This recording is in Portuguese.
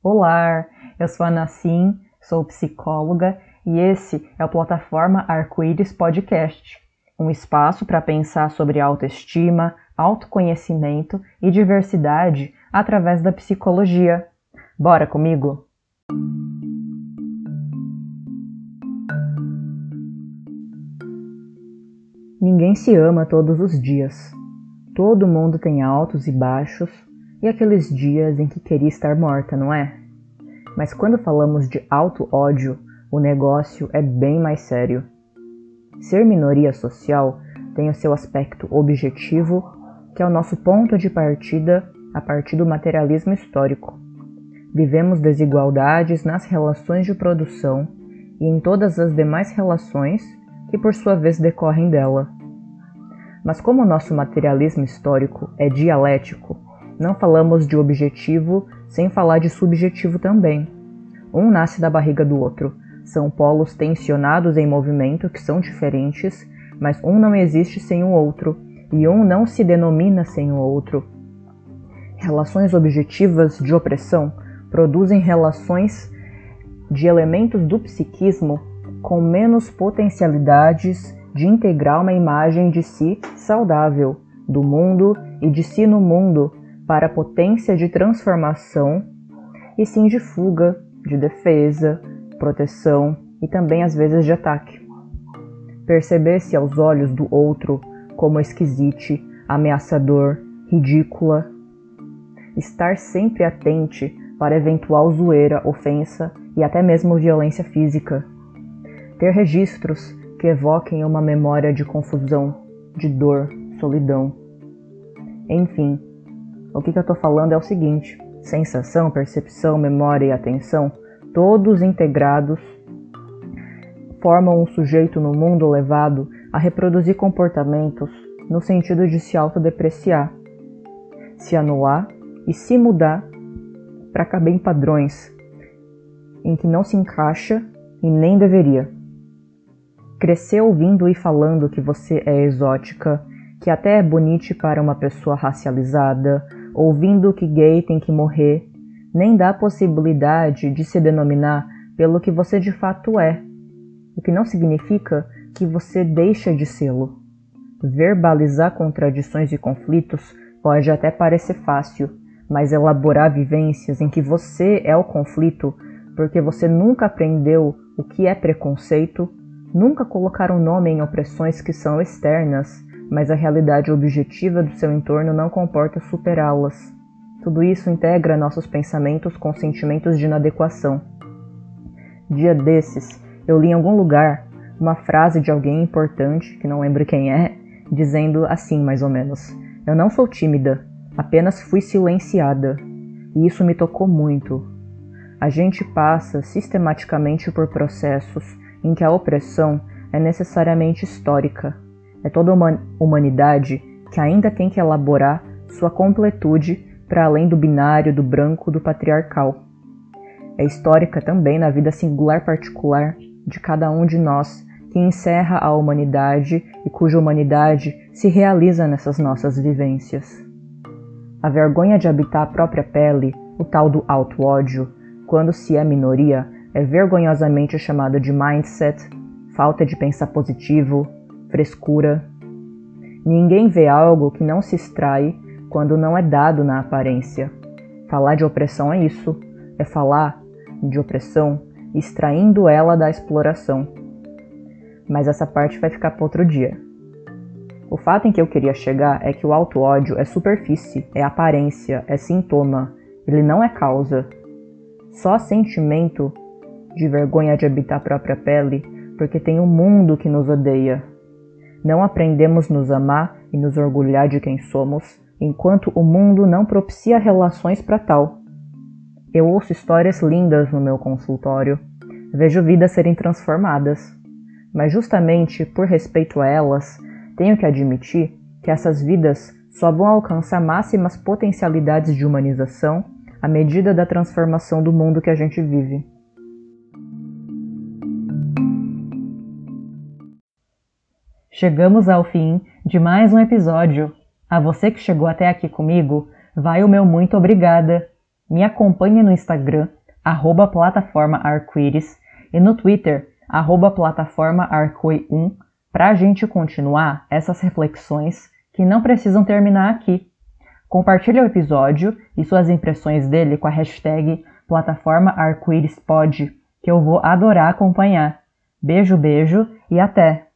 Olá, eu sou a Nassim, sou psicóloga e esse é o Plataforma Arco-Íris Podcast, um espaço para pensar sobre autoestima, autoconhecimento e diversidade através da psicologia. Bora comigo? Ninguém se ama todos os dias. Todo mundo tem altos e baixos, e aqueles dias em que queria estar morta, não é? Mas quando falamos de auto-ódio, o negócio é bem mais sério. Ser minoria social tem o seu aspecto objetivo, que é o nosso ponto de partida a partir do materialismo histórico. Vivemos desigualdades nas relações de produção e em todas as demais relações que por sua vez decorrem dela. Mas como o nosso materialismo histórico é dialético, não falamos de objetivo sem falar de subjetivo também. Um nasce da barriga do outro. São polos tensionados em movimento que são diferentes, mas um não existe sem o outro, e um não se denomina sem o outro. Relações objetivas de opressão produzem relações de elementos do psiquismo com menos potencialidades de integrar uma imagem de si saudável, do mundo e de si no mundo, para potência de transformação, e sim de fuga, de defesa, proteção e também às vezes de ataque. Perceber-se aos olhos do outro como esquisite, ameaçador, ridícula. Estar sempre atente para eventual zoeira, ofensa e até mesmo violência física. Ter registros que evoquem uma memória de confusão, de dor, solidão. Enfim, o que, que eu estou falando é o seguinte: sensação, percepção, memória e atenção, todos integrados, formam um sujeito no mundo levado a reproduzir comportamentos no sentido de se autodepreciar, se anular e se mudar para caber em padrões em que não se encaixa e nem deveria. Crescer ouvindo e falando que você é exótica, que até é bonite para uma pessoa racializada, ouvindo que gay tem que morrer, nem dá possibilidade de se denominar pelo que você de fato é, o que não significa que você deixa de sê-lo. Verbalizar contradições e conflitos pode até parecer fácil, mas elaborar vivências em que você é o conflito porque você nunca aprendeu o que é preconceito Nunca colocar um nome em opressões que são externas, mas a realidade objetiva do seu entorno não comporta superá-las. Tudo isso integra nossos pensamentos com sentimentos de inadequação. Dia desses, eu li em algum lugar uma frase de alguém importante, que não lembro quem é, dizendo assim mais ou menos: Eu não sou tímida, apenas fui silenciada. E isso me tocou muito. A gente passa sistematicamente por processos em que a opressão é necessariamente histórica. É toda uma humanidade que ainda tem que elaborar sua completude para além do binário do branco do patriarcal. É histórica também na vida singular particular de cada um de nós que encerra a humanidade e cuja humanidade se realiza nessas nossas vivências. A vergonha de habitar a própria pele, o tal do auto-ódio, quando se é minoria, é vergonhosamente chamado de mindset, falta de pensar positivo, frescura. Ninguém vê algo que não se extrai quando não é dado na aparência. Falar de opressão é isso, é falar de opressão extraindo ela da exploração. Mas essa parte vai ficar para outro dia. O fato em que eu queria chegar é que o auto-ódio é superfície, é aparência, é sintoma, ele não é causa. Só sentimento de vergonha de habitar a própria pele, porque tem um mundo que nos odeia. Não aprendemos nos amar e nos orgulhar de quem somos, enquanto o mundo não propicia relações para tal. Eu ouço histórias lindas no meu consultório, vejo vidas serem transformadas, mas justamente por respeito a elas, tenho que admitir que essas vidas só vão alcançar máximas potencialidades de humanização à medida da transformação do mundo que a gente vive. Chegamos ao fim de mais um episódio. A você que chegou até aqui comigo, vai o meu muito obrigada. Me acompanhe no Instagram, arroba plataforma e no Twitter, arroba plataforma arcoi1, para a gente continuar essas reflexões que não precisam terminar aqui. Compartilhe o episódio e suas impressões dele com a hashtag plataforma que eu vou adorar acompanhar. Beijo, beijo e até!